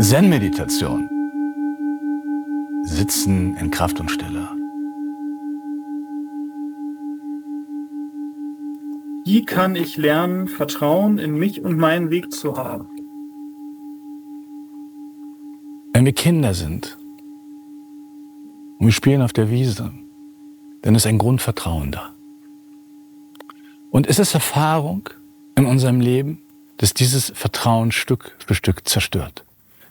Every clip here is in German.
Zen-Meditation. Sitzen in Kraft und Stille. Wie kann ich lernen, Vertrauen in mich und meinen Weg zu haben? Wenn wir Kinder sind und wir spielen auf der Wiese, dann ist ein Grundvertrauen da. Und es ist Erfahrung in unserem Leben, dass dieses Vertrauen Stück für Stück zerstört.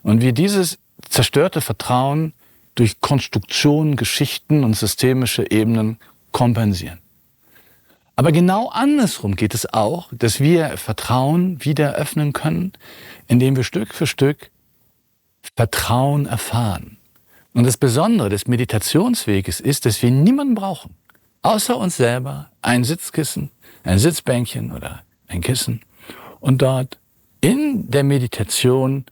Und wir dieses zerstörte Vertrauen durch Konstruktionen, Geschichten und systemische Ebenen kompensieren. Aber genau andersrum geht es auch, dass wir Vertrauen wieder öffnen können, indem wir Stück für Stück Vertrauen erfahren. Und das Besondere des Meditationsweges ist, dass wir niemanden brauchen, außer uns selber, ein Sitzkissen, ein Sitzbänkchen oder ein Kissen und dort in der Meditation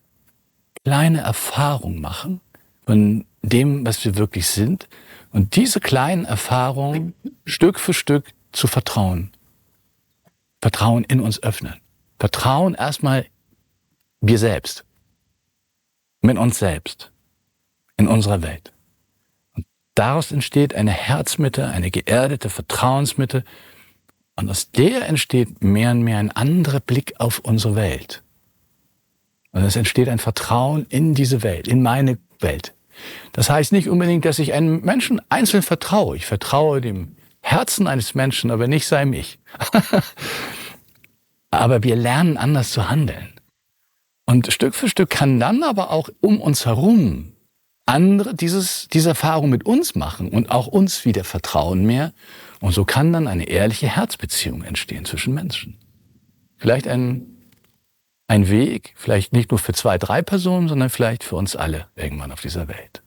kleine Erfahrungen machen von dem, was wir wirklich sind und diese kleinen Erfahrungen Stück für Stück zu vertrauen. Vertrauen in uns öffnen. Vertrauen erstmal wir selbst. Mit uns selbst. In unserer Welt. Und daraus entsteht eine Herzmitte, eine geerdete Vertrauensmitte. Und aus der entsteht mehr und mehr ein anderer Blick auf unsere Welt. Und es entsteht ein Vertrauen in diese Welt, in meine Welt. Das heißt nicht unbedingt, dass ich einem Menschen einzeln vertraue. Ich vertraue dem Herzen eines Menschen, aber nicht sei mich. aber wir lernen anders zu handeln. Und Stück für Stück kann dann aber auch um uns herum andere dieses, diese Erfahrung mit uns machen und auch uns wieder vertrauen mehr. Und so kann dann eine ehrliche Herzbeziehung entstehen zwischen Menschen. Vielleicht ein ein Weg, vielleicht nicht nur für zwei, drei Personen, sondern vielleicht für uns alle irgendwann auf dieser Welt.